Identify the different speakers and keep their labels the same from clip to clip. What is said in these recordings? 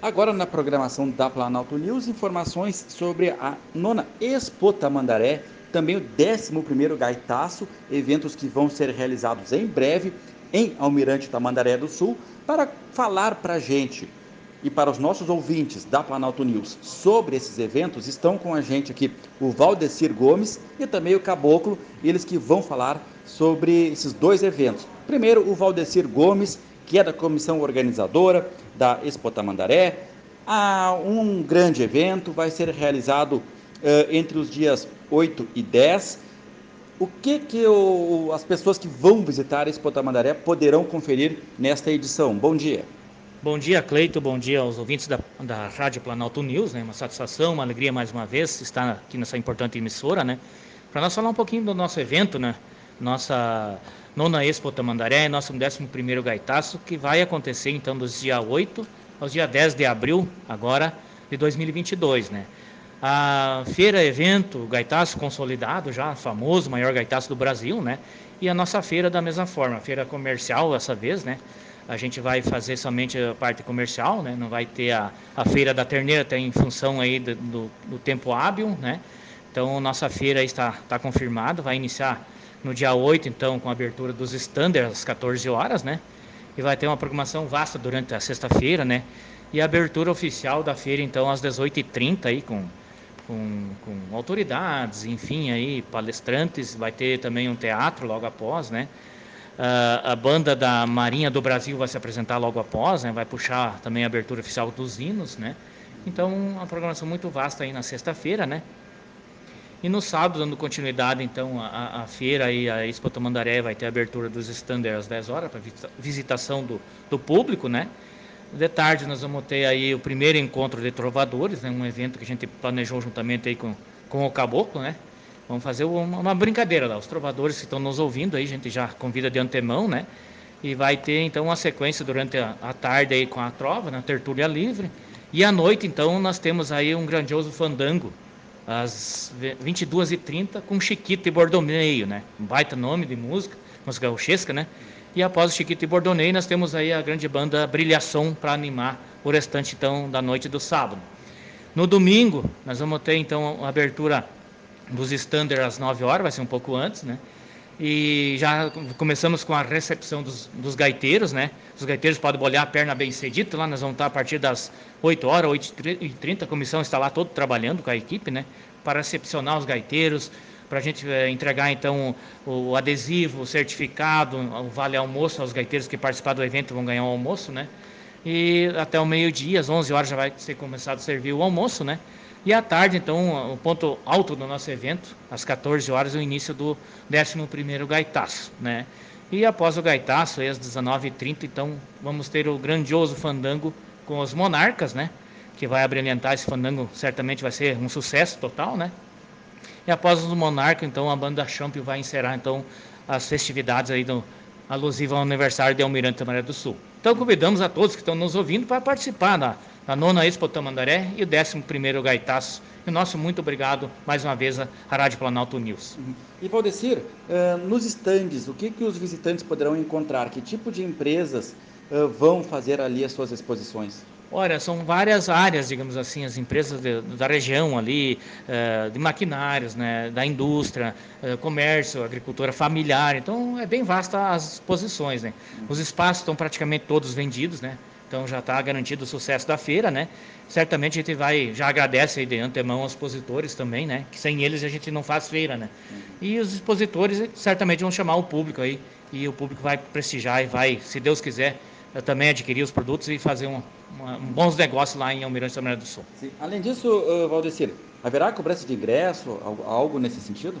Speaker 1: Agora na programação da Planalto News, informações sobre a nona Expo Tamandaré, também o 11º Gaitaço, eventos que vão ser realizados em breve em Almirante Tamandaré do Sul, para falar para a gente e para os nossos ouvintes da Planalto News sobre esses eventos, estão com a gente aqui o Valdecir Gomes e também o Caboclo, eles que vão falar sobre esses dois eventos. Primeiro, o Valdecir Gomes, que é da comissão organizadora da Expo Tamandaré. Há um grande evento, vai ser realizado uh, entre os dias 8 e 10. O que, que o, as pessoas que vão visitar a Expo Tamandaré poderão conferir nesta edição? Bom dia.
Speaker 2: Bom dia, Cleito. Bom dia aos ouvintes da, da Rádio Planalto News. Né? Uma satisfação, uma alegria mais uma vez estar aqui nessa importante emissora, né? Para nós falar um pouquinho do nosso evento, né? Nossa nona Expo Tamandaré, nosso 11º Gaitaço, que vai acontecer então dos dia 8 aos dia 10 de abril, agora de 2022, né? A feira evento Gaitaço consolidado já, famoso, maior gaitaço do Brasil, né? E a nossa feira da mesma forma, feira comercial dessa vez, né? A gente vai fazer somente a parte comercial, né? Não vai ter a, a feira da terneira, até em função aí do, do, do tempo hábil, né? Então, nossa feira está, está confirmada, vai iniciar no dia 8, então, com a abertura dos standards às 14 horas, né? E vai ter uma programação vasta durante a sexta-feira, né? E a abertura oficial da feira, então, às 18h30, aí, com, com, com autoridades, enfim, aí, palestrantes. Vai ter também um teatro logo após, né? Uh, a banda da Marinha do Brasil vai se apresentar logo após, né? Vai puxar também a abertura oficial dos hinos, né? Então, uma programação muito vasta aí na sexta-feira, né? E no sábado, dando continuidade, então, a feira e a Expo Tamandaré vai ter a abertura dos standards às 10 horas para visitação do, do público, né? De tarde nós vamos ter aí o primeiro encontro de trovadores, né? Um evento que a gente planejou juntamente aí com, com o Caboclo, né? Vamos fazer uma, uma brincadeira lá. Os trovadores que estão nos ouvindo aí, a gente já convida de antemão, né? E vai ter então uma sequência durante a, a tarde aí com a trova, na né? tertúlia livre. E à noite, então, nós temos aí um grandioso fandango, às 22h30 com Chiquito e Bordoneio, né? Um baita nome de música, música gauchesca, né? E após o Chiquito e Bordoneio, nós temos aí a grande banda Brilhação para animar o restante então da noite do sábado. No domingo, nós vamos ter então a abertura dos standards às 9 horas, vai ser um pouco antes, né? E já começamos com a recepção dos, dos gaiteiros, né? Os gaiteiros podem bolhar a perna bem cedito, lá nós vamos estar a partir das 8 horas, 8h30, a comissão está lá todo trabalhando com a equipe, né? Para recepcionar os gaiteiros, para a gente é, entregar então o, o, adesivo, o certificado, o vale almoço aos gaiteiros que participaram do evento vão ganhar o um almoço, né? E até o meio-dia, às 11 horas já vai ser começado a servir o almoço, né? E à tarde, então, o ponto alto do nosso evento, às 14 horas, é o início do 11º Gaitaço, né? E após o Gaitaço, às 19h30, então, vamos ter o grandioso fandango com os Monarcas, né? Que vai abrilhantar esse fandango, certamente vai ser um sucesso total, né? E após os Monarcas, então, a banda Champ vai encerrar, então, as festividades aí do alusivo ao aniversário de Almirante Maria do Sul. Então, convidamos a todos que estão nos ouvindo para participar da a nona Expo Tamandaré e o décimo primeiro Gaitaço. E nosso muito obrigado mais uma vez à Rádio Planalto News.
Speaker 1: E Valdecir, uh, nos estandes, o que, que os visitantes poderão encontrar? Que tipo de empresas uh, vão fazer ali as suas exposições?
Speaker 2: Olha, são várias áreas, digamos assim, as empresas de, da região ali, uh, de maquinários, né, da indústria, uh, comércio, agricultura familiar. Então, é bem vasta as exposições, né? Os espaços estão praticamente todos vendidos, né? Então já está garantido o sucesso da feira, né? Certamente a gente vai, já agradece aí de antemão aos expositores também, né? Que sem eles a gente não faz feira, né? E os expositores certamente vão chamar o público aí e o público vai prestigiar e vai, se Deus quiser, também adquirir os produtos e fazer um, uma, um bons negócios lá em Almirante da do Sul.
Speaker 1: Sim. Além disso, uh, Valdecir, haverá cobrança de ingresso, algo nesse sentido?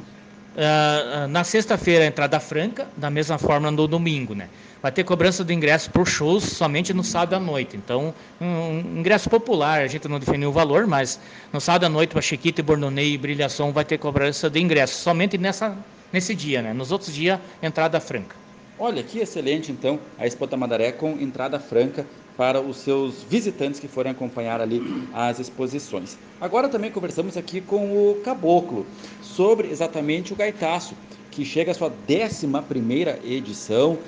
Speaker 2: Uh, na sexta-feira, entrada franca, da mesma forma no domingo, né? Vai ter cobrança do ingresso por shows somente no sábado à noite. Então, um, ingresso popular, a gente não definiu o valor, mas no sábado à noite, para Chiquita, Bornonei e Brilhação, vai ter cobrança de ingresso, somente nessa, nesse dia, né? Nos outros dias, entrada franca.
Speaker 1: Olha, que excelente, então, a Expo Tamandaré com entrada franca para os seus visitantes que forem acompanhar ali as exposições. Agora também conversamos aqui com o Caboclo sobre exatamente o Gaitaço, que chega à sua 11 edição.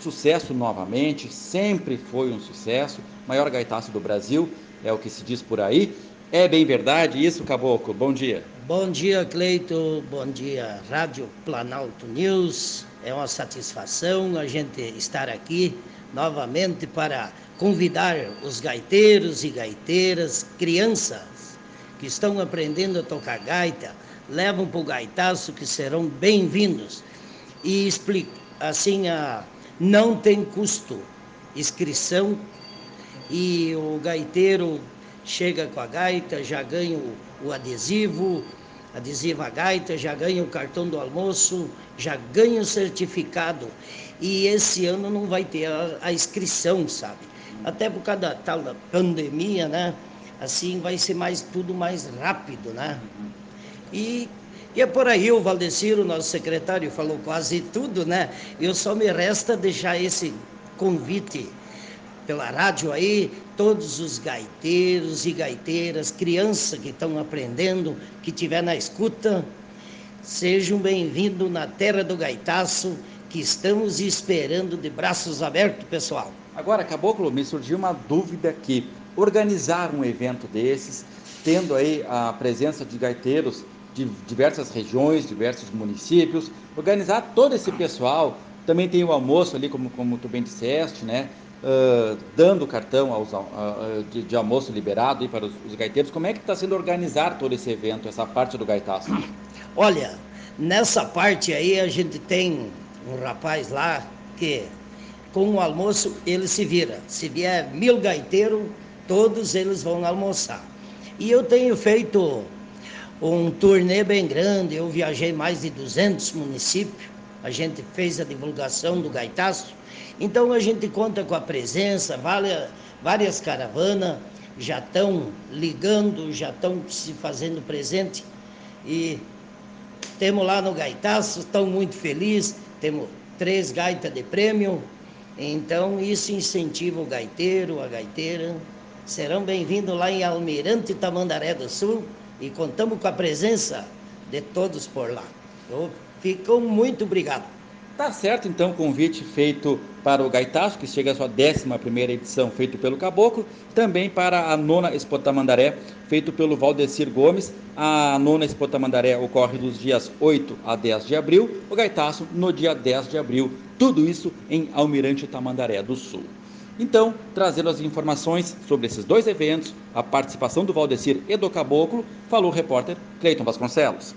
Speaker 1: sucesso novamente, sempre foi um sucesso, maior gaitaço do Brasil, é o que se diz por aí. É bem verdade isso, Caboclo? Bom dia.
Speaker 3: Bom dia, Cleito. Bom dia, Rádio Planalto News. É uma satisfação a gente estar aqui novamente para convidar os gaiteiros e gaiteiras, crianças que estão aprendendo a tocar gaita, levam para o gaitaço que serão bem-vindos. E explica, assim, a, não tem custo inscrição e o gaiteiro chega com a gaita, já ganha o, o adesivo, adesivo a gaita, já ganha o cartão do almoço, já ganha o certificado. E esse ano não vai ter a, a inscrição, sabe? Até por causa da tal da pandemia, né? Assim vai ser mais tudo mais rápido, né? E, e é por aí, o Valdeciro, nosso secretário, falou quase tudo, né? Eu só me resta deixar esse convite pela rádio aí, todos os gaiteiros e gaiteiras, crianças que estão aprendendo, que estiver na escuta, sejam bem-vindos na terra do gaitaço, que estamos esperando de braços abertos, pessoal.
Speaker 1: Agora, Caboclo, me surgiu uma dúvida aqui. Organizar um evento desses, tendo aí a presença de gaiteiros de diversas regiões, diversos municípios, organizar todo esse pessoal, também tem o almoço ali, como, como tu bem disseste, né? Dando cartão aos, uh, de, de, almoço liberado aí para os, os gaiteiros. Como é que está sendo organizado todo esse evento, essa parte do gaitaço?
Speaker 3: Olha, nessa parte aí a gente tem um rapaz lá que com o almoço ele se vira. Se vier mil gaiteiros, todos eles vão almoçar. E eu tenho feito um turnê bem grande, eu viajei mais de 200 municípios, a gente fez a divulgação do gaitaço então a gente conta com a presença, várias, várias caravanas já estão ligando, já estão se fazendo presente e temos lá no Gaitaço, estão muito felizes, temos três gaitas de prêmio, então isso incentiva o gaiteiro, a gaiteira. Serão bem-vindos lá em Almirante Tamandaré do Sul e contamos com a presença de todos por lá. Eu fico muito obrigado.
Speaker 1: Tá certo, então, convite feito para o Gaitaço, que chega à sua 11 edição, feito pelo Caboclo, também para a nona Expotamandaré, feito pelo Valdecir Gomes. A nona Expotamandaré ocorre dos dias 8 a 10 de abril, o Gaitaço no dia 10 de abril, tudo isso em Almirante Tamandaré do Sul. Então, trazendo as informações sobre esses dois eventos, a participação do Valdecir e do Caboclo, falou o repórter Cleiton Vasconcelos.